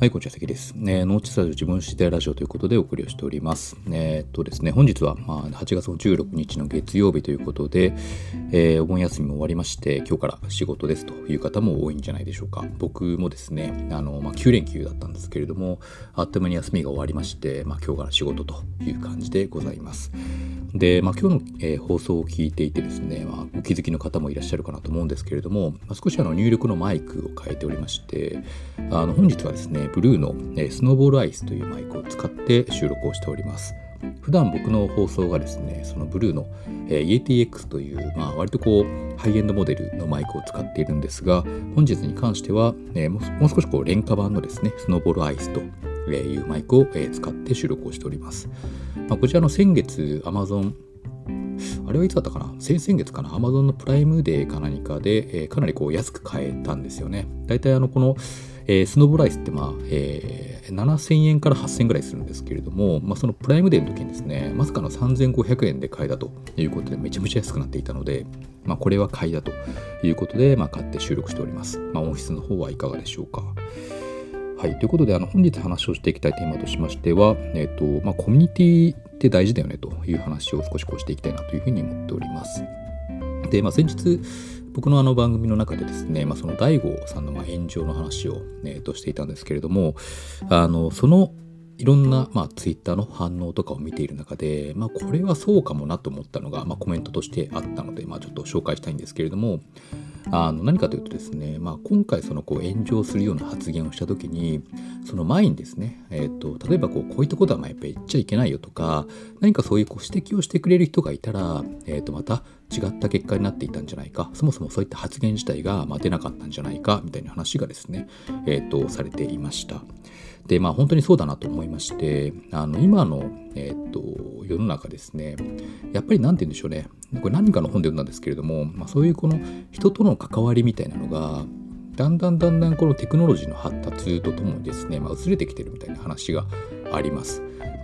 はい、こんにちは、関です。ね、ノーチスタジオ自分史第ラジオということでお送りをしております。えー、っとですね、本日は、まあ、8月の16日の月曜日ということで、えー、お盆休みも終わりまして、今日から仕事ですという方も多いんじゃないでしょうか。僕もですね、あの、まあ、9連休だったんですけれども、あっという間に休みが終わりまして、まあ、今日から仕事という感じでございます。で、まあ、今日の、えー、放送を聞いていてですね、まあ、お気づきの方もいらっしゃるかなと思うんですけれども、まあ、少しあの入力のマイクを変えておりまして、あの本日はですね、ブルーの、えスノーボールアイスというマイクを使って収録をしております。普段僕の放送がですね、そのブルーの、えー、EATX という、まあ、割とこうハイエンドモデルのマイクを使っているんですが、本日に関しては、えー、もう少しこう廉価版のですね、スノーボールアイスというマイクを、えー、使って収録をしております。まあ、こちらの先月 Amazon あれはいつだったかな？先々月かな？Amazon のプライムデーか何かで、えー、かなりこう安く買えたんですよね。大体あのこのえー、スノーボライスってまあ、えー、7000円から8000円ぐらいするんですけれども、まあ、そのプライムデーの時にですね、まさかの3500円で買いだということでめちゃめちゃ安くなっていたので、まあ、これは買いだということで、まあ、買って収録しております。まあ、音質の方はいかがでしょうか？はい、ということであの本日話をしていきたいテーマとしましては、えーとまあ、コミュニティって大事だよねという話を少しこうしていきたいなというふうに思っております。で、まあ、先日僕のあの番組の中でですね、まあ、その DAIGO さんのま炎上の話を、えー、としていたんですけれどもあのそのいろんな、まあ、ツイッターの反応とかを見ている中で、まあ、これはそうかもなと思ったのが、まあ、コメントとしてあったので、まあ、ちょっと紹介したいんですけれどもあの何かというとですね、まあ、今回そのこう炎上するような発言をした時にその前にですね、えーと、例えばこうこういったことはまあやっぱり言っちゃいけないよとか何かそういうこう指摘をしてくれる人がいたら、えー、とまた違った結果になっていたんじゃないかそもそもそういった発言自体がまあ出なかったんじゃないかみたいな話がですね、えーとされていました。でまあ本当にそうだなと思いましてあの今の、えーと、世の中ですねやっぱり何て言うんでしょうねこれ何かの本で読んだんですけれども、まあ、そういうこの人との関わりみたいなのがだんだんだんだんこのテクノロジーの発達とともにですね、まあ、薄れてきてるみたいな話があります。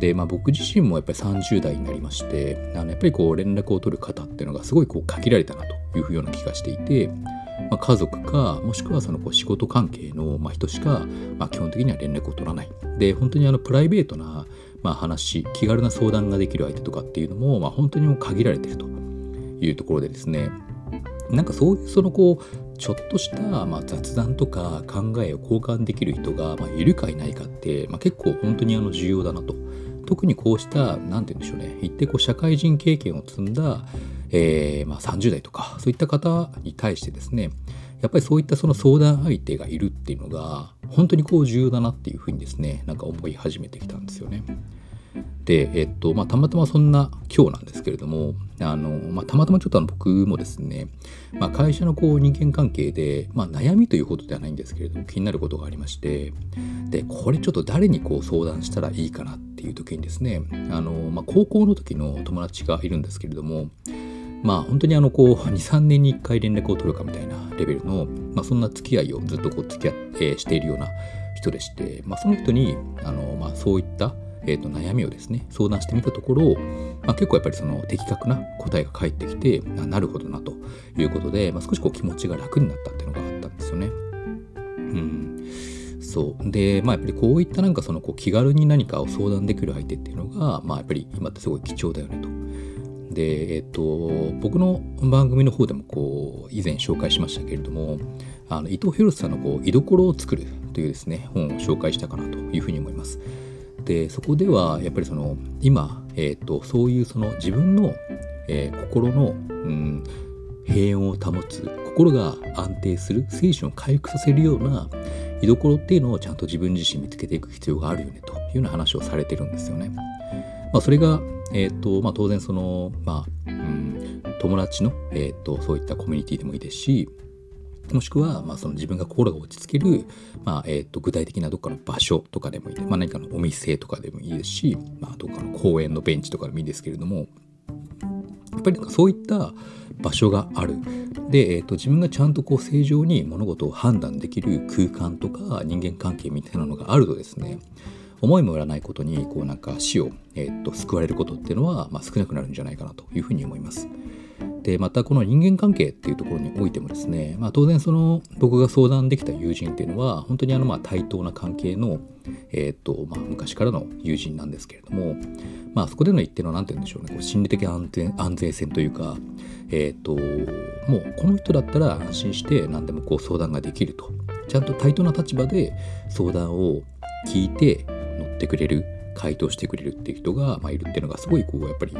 で、まあ、僕自身もやっぱり30代になりましてあのやっぱりこう連絡を取る方っていうのがすごいこう限られたなというような気がしていてまあ、家族かもしくはそのこう仕事関係の、ま人しか、まあ、基本的には連絡を取らない。で本当にあのプライベートな、まあ、話気軽な相談ができる相手とかっていうのも、まあ、本当にもう限られてるというところでですね。なんかそういうそのこうちょっとしたまあ雑談とか考えを交換できる人がまあいるかいないかって、まあ、結構本当にあの重要だなと。特にこうした何て言うんでしょうね。一定こう社会人経験を積んだえー、まあ、30代とかそういった方に対してですねやっぱりそういったその相談相手がいるっていうのが本当にこう重要だなっていうふうにですねなんか思い始めてきたんですよね。で、えっとまあ、たまたまそんな今日なんですけれどもあの、まあ、たまたまちょっとあの僕もですね、まあ、会社のこう人間関係で、まあ、悩みということではないんですけれども気になることがありましてでこれちょっと誰にこう相談したらいいかなっていう時にですねあの、まあ、高校の時の友達がいるんですけれどもまあ本当にあのこう 23年に1回連絡を取るかみたいなレベルの、まあ、そんな付き合いをずっとこう付き合って、しているような人でして、まあ、その人にあの、まあ、そういった、えー、と悩みをですね相談してみたところ、まあ、結構やっぱりその的確な答えが返ってきてなるほどなということで、まあ、少しこう気持ちが楽になったっていうのがあったんですよね。うんそうでまあやっぱりこういったなんかそのこう気軽に何かを相談できる相手っていうのがまあやっぱり今ってすごい貴重だよねと。で、えっと、僕の番組の方でもこう以前紹介しましたけれどもあの伊藤博さんのこう「居所を作る」というですね本を紹介したかなというふうに思います。でそこではやっぱりその今、えっと、そういうその自分の、えー、心の、うん、平穏を保つ心が安定する精神を回復させるような居所っていうのをちゃんと自分自身見つけていく必要があるよねというような話をされてるんですよね。まあ、それがえーとまあ、当然その、まあうん、友達の、えーと、そういったコミュニティでもいいですしもしくは、まあ、その自分が心が落ち着ける、まあえーと、具体的などっかの場所とかでもいい、まあ、何かのお店とかでもいいですし、まあ、どっかの公園のベンチとかでもいいですけれどもやっぱりそういった場所がある。で、えー、と自分がちゃんとこう正常に物事を判断できる空間とか人間関係みたいなのがあるとですね思いもよらないことにこうなんか死を、えー、っと救われることっていうのは、まあ、少なくなるんじゃないかなというふうに思います。でまたこの人間関係っていうところにおいてもですね、まあ、当然その僕が相談できた友人っていうのは本当にあのまあ対等な関係の、えーとまあ、昔からの友人なんですけれども、まあ、そこでの一定の何て言うんでしょうねこう心理的安全安全性というか、えーと、もうこの人だったら安心して何でもこう相談ができるとちゃんと対等な立場で相談を聞いてってくれる回答してくれるっていう人が、まあ、いるっていうのがすごいこうやっぱり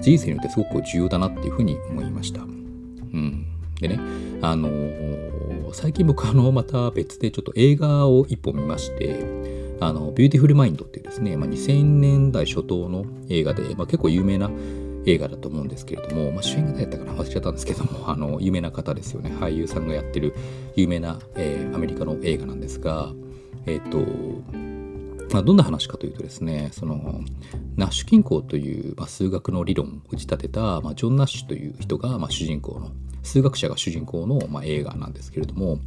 人生によってすごく重要だなっていうふうに思いました。うん、でねあのー、最近僕あの また別でちょっと映画を一本見ましてあの Beautiful Mind っていうですね、まあ、2000年代初頭の映画で、まあ、結構有名な映画だと思うんですけれども、まあ、主演が誰やったかな忘れちゃったんですけども あの有名な方ですよね俳優さんがやってる有名な、えー、アメリカの映画なんですがえっ、ー、とまあ、どんな話かというとですねそのナッシュ均衡という、まあ、数学の理論を打ち立てた、まあ、ジョン・ナッシュという人が、まあ、主人公の数学者が主人公の、まあ、映画なんですけれども、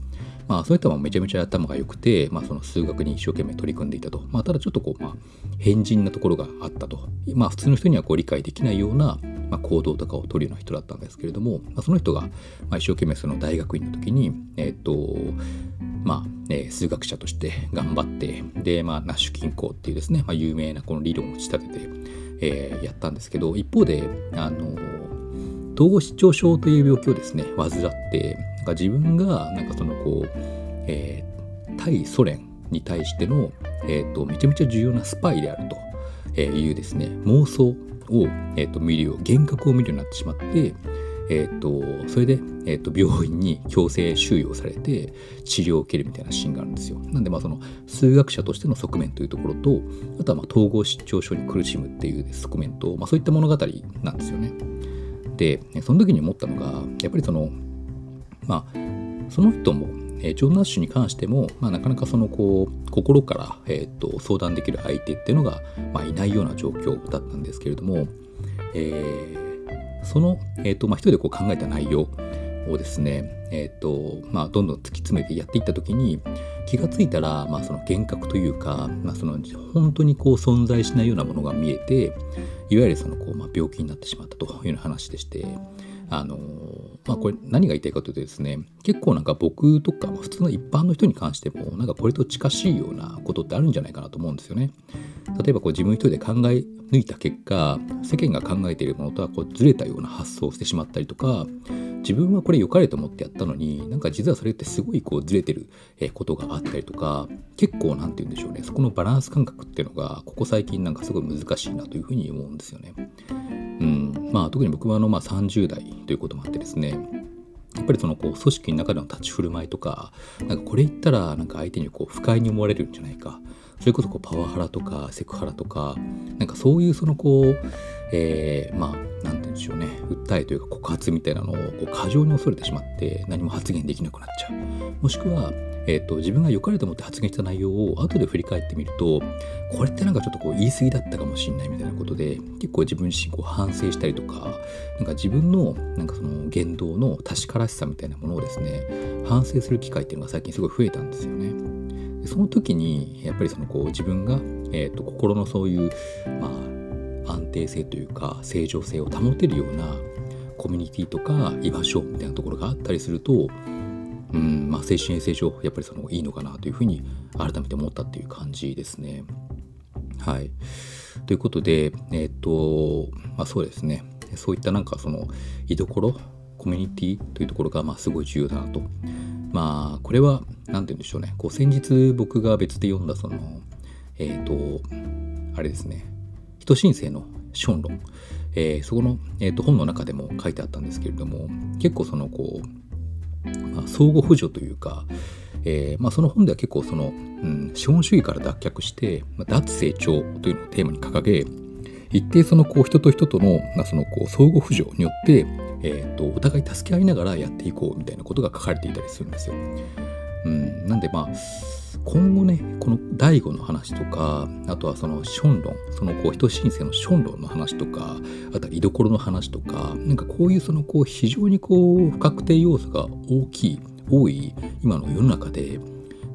まあ、そういったもめちゃめちゃ頭が良くて、まあ、その数学に一生懸命取り組んでいたと、まあ、ただちょっとこう、まあ、変人なところがあったと、まあ、普通の人にはこう理解できないような、まあ、行動とかを取るような人だったんですけれども、まあ、その人が、まあ、一生懸命その大学院の時に、えっ、とまあえー、数学者として頑張ってで、まあ、ナッシュ均衡っていうですね、まあ、有名なこの理論を仕立てて、えー、やったんですけど一方であの統合失調症という病気をですね患ってなんか自分がなんかそのこう、えー、対ソ連に対しての、えーと、めちゃめちゃ重要なスパイであるというですね妄想を、えーと見るよう幻覚を見るようになってしまってえーと、それで、えーと、病院に強制収容されて治療を受けるみたいなシーンがあるんですよ。なんでまあその数学者としての側面というところとあとはまあ統合失調症に苦しむっていう側面と、まあ、そういった物語なんですよね。でその時に思ったのがやっぱりそのまあその人もジョン・ナッシュに関しても、まあ、なかなかそのこう心から、えーと、相談できる相手っていうのが、まあ、いないような状況だったんですけれども、えーその、えーとまあ、一人でこう考えた内容をですね、えーとまあ、どんどん突き詰めてやっていった時に気がついたら、まあ、その幻覚というか、まあ、その本当にこう存在しないようなものが見えていわゆるそのこう、まあ、病気になってしまったというような話でして。あのまあこれ何が言いたいかというとですね結構なんか僕とか普通の一般の人に関してもなんかこれと近しいようなことってあるんじゃないかなと思うんですよね。例えばこう自分一人で考え抜いた結果世間が考えているものとはこうずれたような発想をしてしまったりとか自分はこれ良かれと思ってやったのになんか実はそれってすごいこうずれてることがあったりとか結構何て言うんでしょうねそこのバランス感覚っていうのがここ最近なんかすごい難しいなというふうに思うんですよね。うんまあ、特に僕はあのまあ30代ということもあってですねやっぱりそのこう組織の中での立ち振る舞いとかなんかこれ言ったらなんか相手にこう不快に思われるんじゃないかそれこそこうパワハラとかセクハラとかなんかそういうそのこう、えー、まあ何て言うんでしょうね訴えというか告発みたいなのをこう過剰に恐れてしまって何も発言できなくなっちゃうもしくはえーと、自分が良かれと思って発言した内容を後で振り返ってみるとこれってなんかちょっとこう言い過ぎだったかもしれないみたいなことで結構自分自身こう反省したりとかなんか自分のなんかその言動の確からしさみたいなものをですね反省する機会っていうのが最近すごい増えたんですよね。その時にやっぱりそのこう自分が、えーと心のそういう、まあ、安定性というか正常性を保てるようなコミュニティとか居場所みたいなところがあったりするとうんまあ、精神衛生上やっぱりそのいいのかなというふうに改めて思ったっていう感じですね。はい。ということで、えっ、と、まあそうですね。そういったなんかその居所、コミュニティというところがまあすごい重要だなと。まあこれは何て言うんでしょうね。こう先日僕が別で読んだその、えっ、と、あれですね。人申請の資本論。えー、そこの、えーと本の中でも書いてあったんですけれども結構そのこうまあ、相互扶助というか、えーまあ、その本では結構その、うん、資本主義から脱却して、まあ、脱成長というのをテーマに掲げ一定そのこう人と人との,、まあ、そのこう相互扶助によって、えーと、お互い助け合いながらやっていこうみたいなことが書かれていたりするんですよ。うん、なんでまあ今後ねこの第五の話とかあとはそのション論そのこう人申請のション論の話とかあとは居所の話とかなんかこういうそのこう非常にこう不確定要素が大きい多い今の世の中で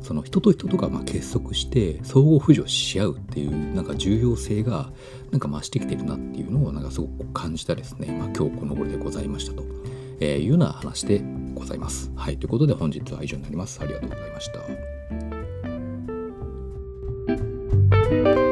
その人と人とがま結束して相互扶助し合うっていうなんか重要性がなんか増してきてるなっていうのをなんかすごく感じたですね、まあ、今日この頃でございましたと、えいうような話でございます。はいということで本日は以上になります。ありがとうございました。Thank you.